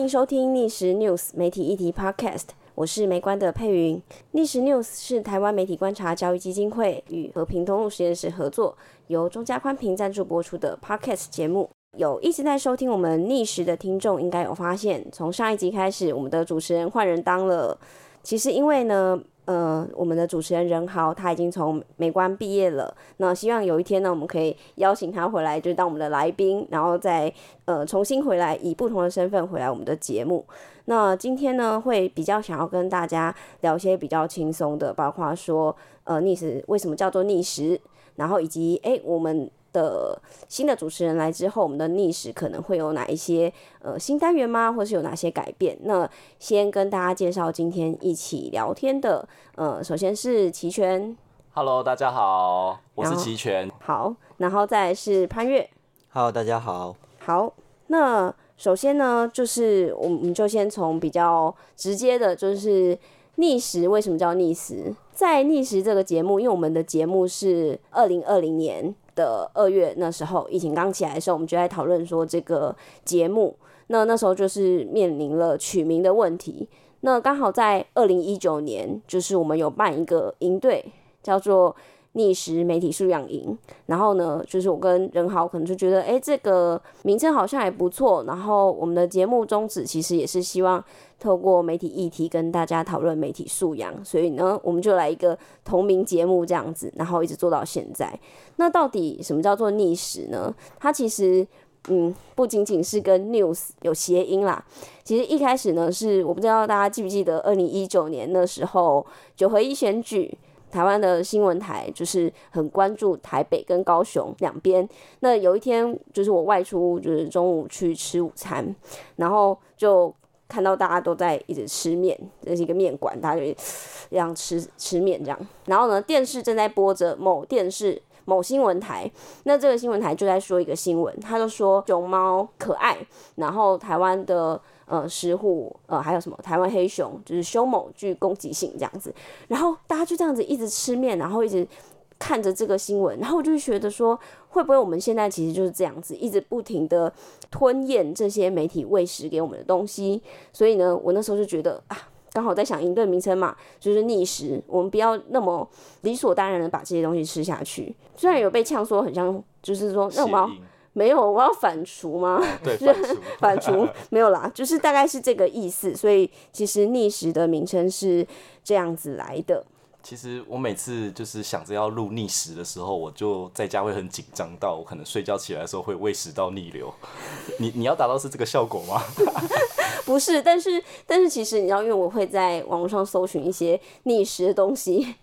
迎收听逆时 News 媒体议题 Podcast，我是梅关的佩云。逆时 News 是台湾媒体观察教育基金会与和平通路实验室合作，由中嘉宽频赞助播出的 Podcast 节目。有一直在收听我们逆时的听众，应该有发现，从上一集开始，我们的主持人换人当了。其实因为呢。呃，我们的主持人任豪他已经从美观毕业了。那希望有一天呢，我们可以邀请他回来，就当我们的来宾，然后再呃重新回来，以不同的身份回来我们的节目。那今天呢，会比较想要跟大家聊一些比较轻松的，包括说呃逆时为什么叫做逆时，然后以及诶我们。的新的主持人来之后，我们的逆时可能会有哪一些呃新单元吗？或是有哪些改变？那先跟大家介绍今天一起聊天的呃，首先是齐全，Hello，大家好，我是齐全。好，然后再是潘越，Hello，大家好。好，那首先呢，就是我们就先从比较直接的，就是逆时为什么叫逆时？在逆时这个节目，因为我们的节目是二零二零年。的二月那时候，疫情刚起来的时候，我们就在讨论说这个节目。那那时候就是面临了取名的问题。那刚好在二零一九年，就是我们有办一个营队，叫做逆时媒体素养营。然后呢，就是我跟任豪可能就觉得，哎，这个名称好像还不错。然后我们的节目宗旨其实也是希望。透过媒体议题跟大家讨论媒体素养，所以呢，我们就来一个同名节目这样子，然后一直做到现在。那到底什么叫做逆时呢？它其实，嗯，不仅仅是跟 news 有谐音啦。其实一开始呢，是我不知道大家记不记得，二零一九年的时候九合一选举，台湾的新闻台就是很关注台北跟高雄两边。那有一天，就是我外出，就是中午去吃午餐，然后就。看到大家都在一直吃面，这是一个面馆，大家就这样吃吃面这样。然后呢，电视正在播着某电视某新闻台，那这个新闻台就在说一个新闻，他就说熊猫可爱，然后台湾的呃食虎呃还有什么台湾黑熊就是凶猛具攻击性这样子。然后大家就这样子一直吃面，然后一直。看着这个新闻，然后我就觉得说，会不会我们现在其实就是这样子，一直不停的吞咽这些媒体喂食给我们的东西。所以呢，我那时候就觉得啊，刚好在想营队名称嘛，就是逆食，我们不要那么理所当然的把这些东西吃下去。虽然有被呛说很像，就是说那我们要没有，我要反刍吗？对，反刍没有啦，就是大概是这个意思。所以其实逆食的名称是这样子来的。其实我每次就是想着要录逆食的时候，我就在家会很紧张到我可能睡觉起来的时候会胃食道逆流。你你要达到是这个效果吗？不是，但是但是其实你知道，因为我会在网络上搜寻一些逆时的东西，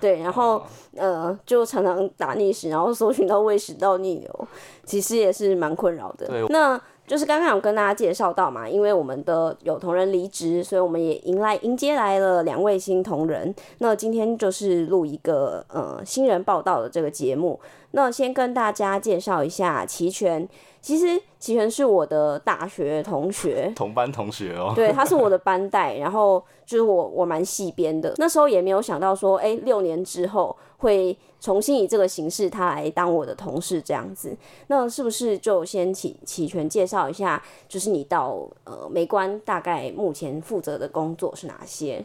对，然后、嗯、呃就常常打逆时，然后搜寻到胃食道逆流，其实也是蛮困扰的。对，那。就是刚刚有跟大家介绍到嘛，因为我们的有同仁离职，所以我们也迎来迎接来了两位新同仁。那今天就是录一个呃新人报道的这个节目。那先跟大家介绍一下齐全，其实齐全是我的大学同学，同班同学哦。对，他是我的班代，然后就是我我蛮细编的。那时候也没有想到说，哎，六年之后会。重新以这个形式，他来当我的同事这样子，那是不是就先齐齐全介绍一下，就是你到呃美观大概目前负责的工作是哪些？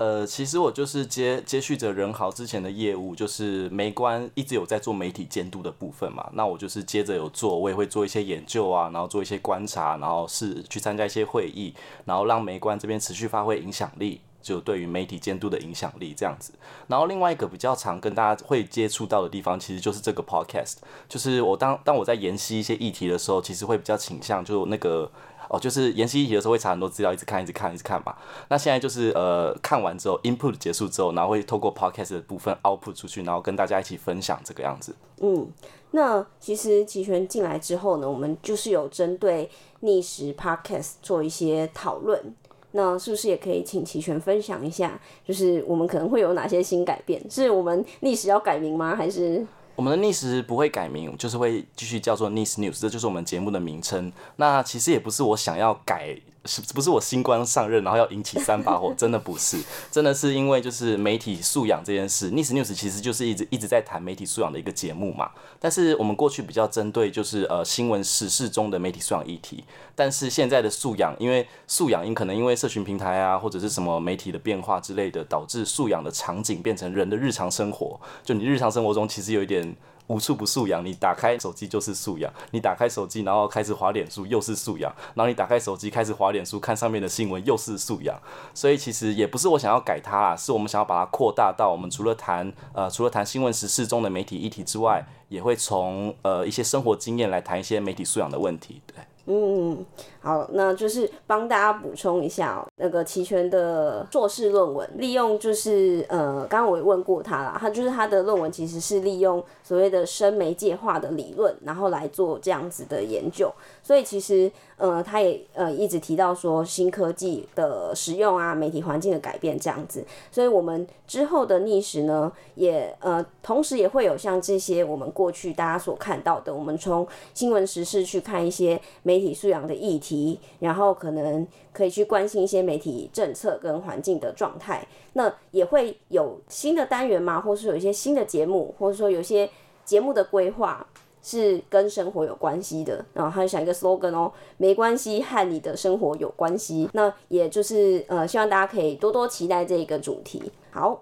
呃，其实我就是接接续着任豪之前的业务，就是媒观一直有在做媒体监督的部分嘛，那我就是接着有做，我也会做一些研究啊，然后做一些观察，然后是去参加一些会议，然后让媒观这边持续发挥影响力。就对于媒体监督的影响力这样子，然后另外一个比较常跟大家会接触到的地方，其实就是这个 podcast。就是我当当我在研析一些议题的时候，其实会比较倾向就那个哦，就是研习议题的时候会查很多资料，一直看，一直看，一直看嘛。那现在就是呃看完之后，input 结束之后，然后会透过 podcast 的部分 output 出去，然后跟大家一起分享这个样子。嗯，那其实齐全进来之后呢，我们就是有针对逆时 podcast 做一些讨论。那是不是也可以请齐全分享一下？就是我们可能会有哪些新改变？是我们逆时要改名吗？还是我们的逆时不会改名，就是会继续叫做逆时 News，这就是我们节目的名称。那其实也不是我想要改是不是我新官上任，然后要引起三把火？真的不是，真的是因为就是媒体素养这件事。News News 其实就是一直一直在谈媒体素养的一个节目嘛。但是我们过去比较针对就是呃新闻时事中的媒体素养议题。但是现在的素养，因为素养因可能因为社群平台啊或者是什么媒体的变化之类的，导致素养的场景变成人的日常生活。就你日常生活中其实有一点。无处不素养，你打开手机就是素养，你打开手机然后开始滑脸书又是素养，然后你打开手机开始滑脸书看上面的新闻又是素养，所以其实也不是我想要改它啦，是我们想要把它扩大到我们除了谈呃除了谈新闻时事中的媒体议题之外，也会从呃一些生活经验来谈一些媒体素养的问题，对。嗯，好，那就是帮大家补充一下哦，那个齐全的硕士论文，利用就是呃，刚刚我也问过他啦，他就是他的论文其实是利用所谓的生媒介化的理论，然后来做这样子的研究，所以其实。呃，他也呃一直提到说新科技的使用啊，媒体环境的改变这样子，所以我们之后的逆时呢，也呃同时也会有像这些我们过去大家所看到的，我们从新闻时事去看一些媒体素养的议题，然后可能可以去关心一些媒体政策跟环境的状态，那也会有新的单元嘛，或是有一些新的节目，或者说有些节目的规划。是跟生活有关系的，然后他就想一个 slogan 哦，没关系，和你的生活有关系。那也就是呃，希望大家可以多多期待这个主题。好，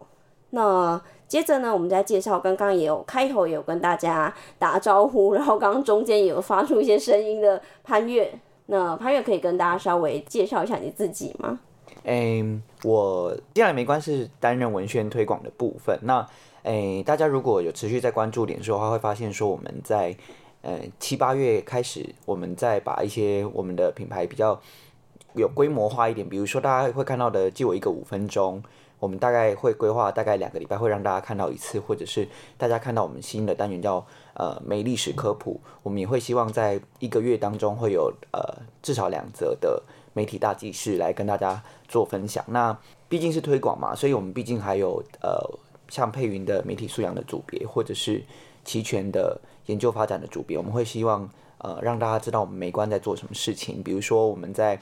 那接着呢，我们再介绍，刚刚也有开头也有跟大家打招呼，然后刚刚中间也有发出一些声音的潘越。那潘越可以跟大家稍微介绍一下你自己吗？嗯，我接下来没关系，担任文宣推广的部分。那诶，大家如果有持续在关注脸书的话，会发现说我们在呃七八月开始，我们在把一些我们的品牌比较有规模化一点，比如说大家会看到的“借我一个五分钟”，我们大概会规划大概两个礼拜会让大家看到一次，或者是大家看到我们新的单元叫呃美历史科普，我们也会希望在一个月当中会有呃至少两则的媒体大纪事来跟大家做分享。那毕竟是推广嘛，所以我们毕竟还有呃。像佩云的媒体素养的组别，或者是齐全的研究发展的组别，我们会希望呃让大家知道我们媒观在做什么事情。比如说我们在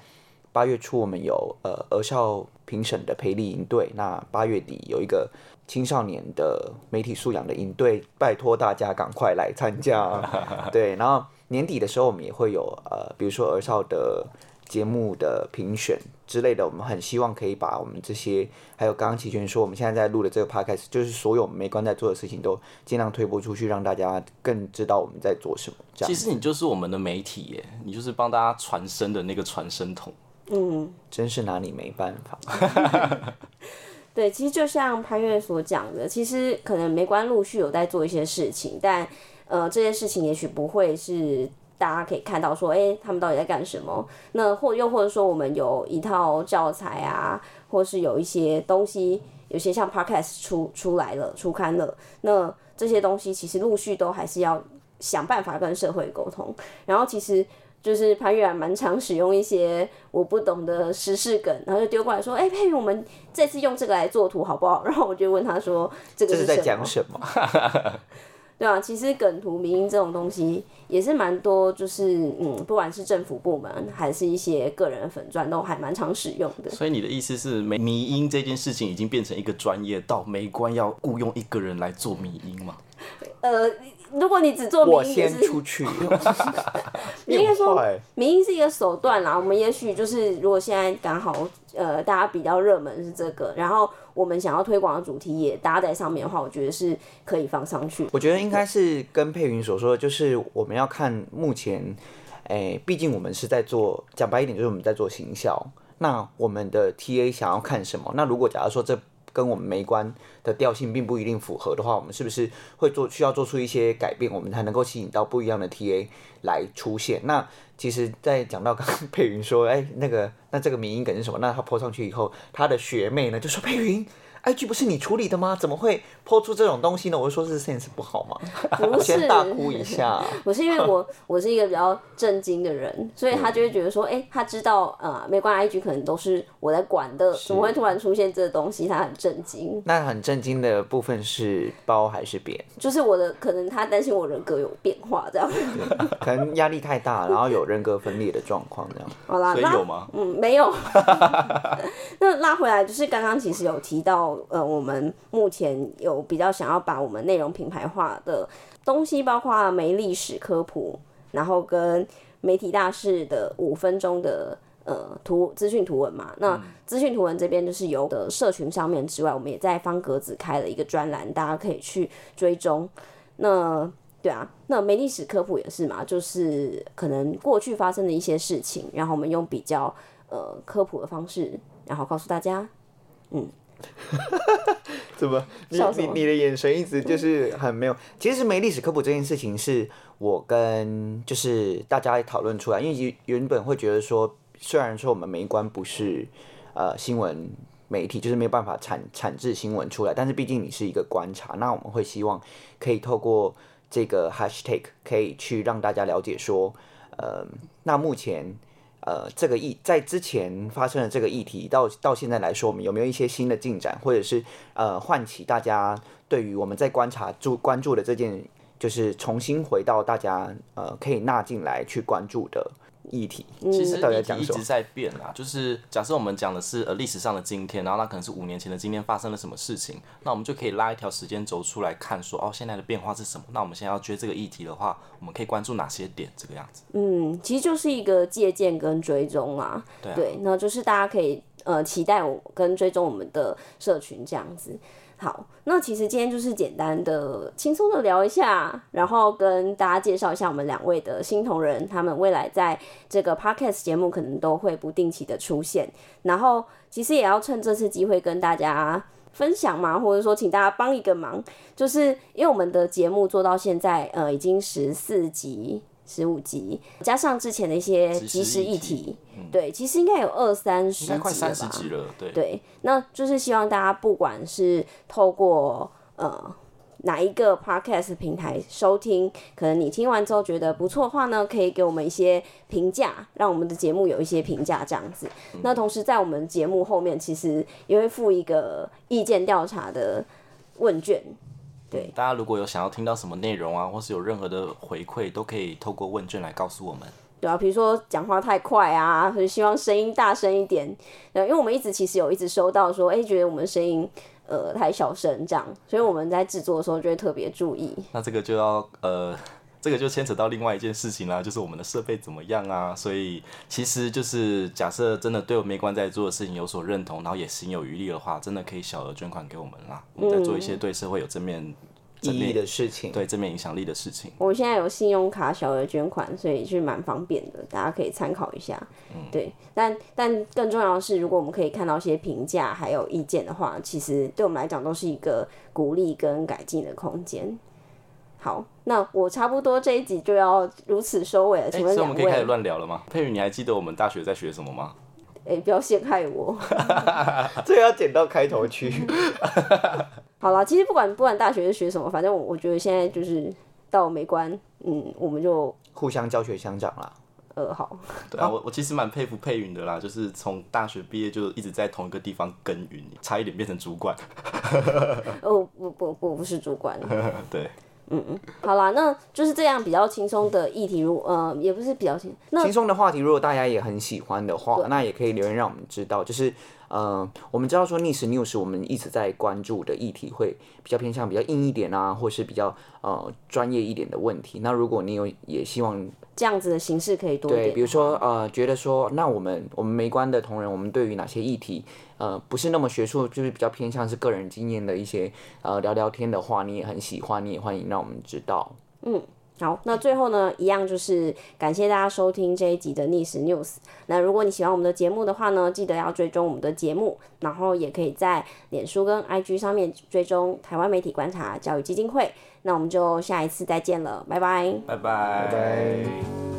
八月初我们有呃儿少评审的培力营队，那八月底有一个青少年的媒体素养的营队，拜托大家赶快来参加。对，然后年底的时候我们也会有呃比如说儿少的。节目的评选之类的，我们很希望可以把我们这些，还有刚刚齐全说，我们现在在录的这个 podcast，就是所有没关在做的事情，都尽量推播出去，让大家更知道我们在做什么。这样其实你就是我们的媒体耶，你就是帮大家传声的那个传声筒。嗯，真是拿你没办法。对，其实就像潘越所讲的，其实可能没关陆续有在做一些事情，但呃，这些事情也许不会是。大家可以看到说，哎、欸，他们到底在干什么？那或又或者说，我们有一套教材啊，或是有一些东西，有些像 podcast 出出来了、出刊了。那这些东西其实陆续都还是要想办法跟社会沟通。然后其实就是潘越还蛮常使用一些我不懂的时事梗，然后就丢过来说，哎、欸，佩云，我们这次用这个来做图好不好？然后我就问他说，这个是，这是在讲什么？对啊，其实梗图、迷因这种东西也是蛮多，就是嗯，不管是政府部门还是一些个人粉钻，都还蛮常使用的。所以你的意思是，迷迷因这件事情已经变成一个专业，到没关要雇佣一个人来做迷因吗？呃。如果你只做迷因，我先出去。应该说，迷因是一个手段啦。我们也许就是，如果现在刚好呃，大家比较热门是这个，然后我们想要推广的主题也搭在上面的话，我觉得是可以放上去。我觉得应该是跟佩云所说的，就是我们要看目前，哎，毕竟我们是在做，讲白一点，就是我们在做行销。那我们的 TA 想要看什么？那如果假如说这。跟我们没关的调性并不一定符合的话，我们是不是会做需要做出一些改变，我们才能够吸引到不一样的 TA 来出现？那其实，在讲到刚刚佩云说，哎，那个那这个迷因梗是什么？那他泼上去以后，他的学妹呢就说：佩云 IG 不是你处理的吗？怎么会 po 出这种东西呢？我就说是 sense 不好吗？不是，先大哭一下。不是因为我 我是一个比较震惊的人，所以他就会觉得说，哎、欸，他知道呃，没关 IG 可能都是我在管的，怎么会突然出现这个东西？他很震惊。那很震惊的部分是包还是扁？就是我的可能他担心我人格有变化这样，可能压力太大，然后有人格分裂的状况这样。好啦，所以有吗？嗯，没有。那拉回来就是刚刚其实有提到，呃，我们目前有比较想要把我们内容品牌化的东西，包括没历史科普，然后跟媒体大事的五分钟的呃图资讯图文嘛。那资讯图文这边就是有的社群上面之外，我们也在方格子开了一个专栏，大家可以去追踪。那对啊，那媒历史科普也是嘛，就是可能过去发生的一些事情，然后我们用比较呃科普的方式，然后告诉大家，嗯。怎么？你你你的眼神一直就是很没有。其实没历史科普这件事情是我跟就是大家讨论出来，因为原本会觉得说，虽然说我们每一关不是呃新闻媒体，就是没有办法产产制新闻出来，但是毕竟你是一个观察，那我们会希望可以透过这个 hashtag 可以去让大家了解说，呃，那目前。呃，这个议在之前发生的这个议题，到到现在来说，我们有没有一些新的进展，或者是呃，唤起大家对于我们在观察注关注的这件，就是重新回到大家呃可以纳进来去关注的。议题其实议题一直在变啊，就是假设我们讲的是呃历史上的今天，然后那可能是五年前的今天发生了什么事情，那我们就可以拉一条时间轴出来看说，说哦现在的变化是什么？那我们现在要追这个议题的话，我们可以关注哪些点？这个样子。嗯，其实就是一个借鉴跟追踪啊，对啊，对，那就是大家可以呃期待我跟追踪我们的社群这样子。好，那其实今天就是简单的、轻松的聊一下，然后跟大家介绍一下我们两位的新同仁，他们未来在这个 podcast 节目可能都会不定期的出现，然后其实也要趁这次机会跟大家分享嘛，或者说请大家帮一个忙，就是因为我们的节目做到现在，呃，已经十四集。十五集，加上之前的一些即时议题，嗯、对，其实应该有二三十集了吧？快三十集了，对。对，那就是希望大家不管是透过呃哪一个 podcast 平台收听，可能你听完之后觉得不错的话呢，可以给我们一些评价，让我们的节目有一些评价这样子。嗯、那同时在我们节目后面，其实也会附一个意见调查的问卷。对，大家如果有想要听到什么内容啊，或是有任何的回馈，都可以透过问卷来告诉我们。对啊，比如说讲话太快啊，或者希望声音大声一点。因为我们一直其实有一直收到说，哎，觉得我们声音呃太小声这样，所以我们在制作的时候就会特别注意。那这个就要呃。这个就牵扯到另外一件事情啦，就是我们的设备怎么样啊？所以其实就是假设真的对我们关在做的事情有所认同，然后也心有余力的话，真的可以小额捐款给我们啦。我们在做一些对社会有正面意义的事情，对正面影响力的事情。我现在有信用卡小额捐款，所以是蛮方便的，大家可以参考一下。嗯，对。但但更重要的是，如果我们可以看到一些评价还有意见的话，其实对我们来讲都是一个鼓励跟改进的空间。好，那我差不多这一集就要如此收尾了。请问我们可以开始乱聊了吗？佩宇，你还记得我们大学在学什么吗？哎、欸，不要陷害我，这个要剪到开头去。好了，其实不管不管大学是学什么，反正我我觉得现在就是到美观，嗯，我们就互相教学相长啦。呃，好。对啊，我我其实蛮佩服佩云的啦，就是从大学毕业就一直在同一个地方耕耘，差一点变成主管。哦，不不不，不是主管。对。嗯嗯，好啦，那就是这样比较轻松的议题，如呃，也不是比较轻，轻松的话题，如果大家也很喜欢的话，那也可以留言让我们知道，就是。呃，我们知道说逆时 news，我们一直在关注的议题会比较偏向比较硬一点啊，或是比较呃专业一点的问题。那如果你有也希望这样子的形式可以多一点，对，比如说呃，觉得说那我们我们没关的同仁，我们对于哪些议题呃不是那么学术，就是比较偏向是个人经验的一些呃聊聊天的话，你也很喜欢，你也欢迎让我们知道。嗯。好，那最后呢，一样就是感谢大家收听这一集的逆时 News。那如果你喜欢我们的节目的话呢，记得要追踪我们的节目，然后也可以在脸书跟 IG 上面追踪台湾媒体观察教育基金会。那我们就下一次再见了，拜拜，拜拜。拜拜。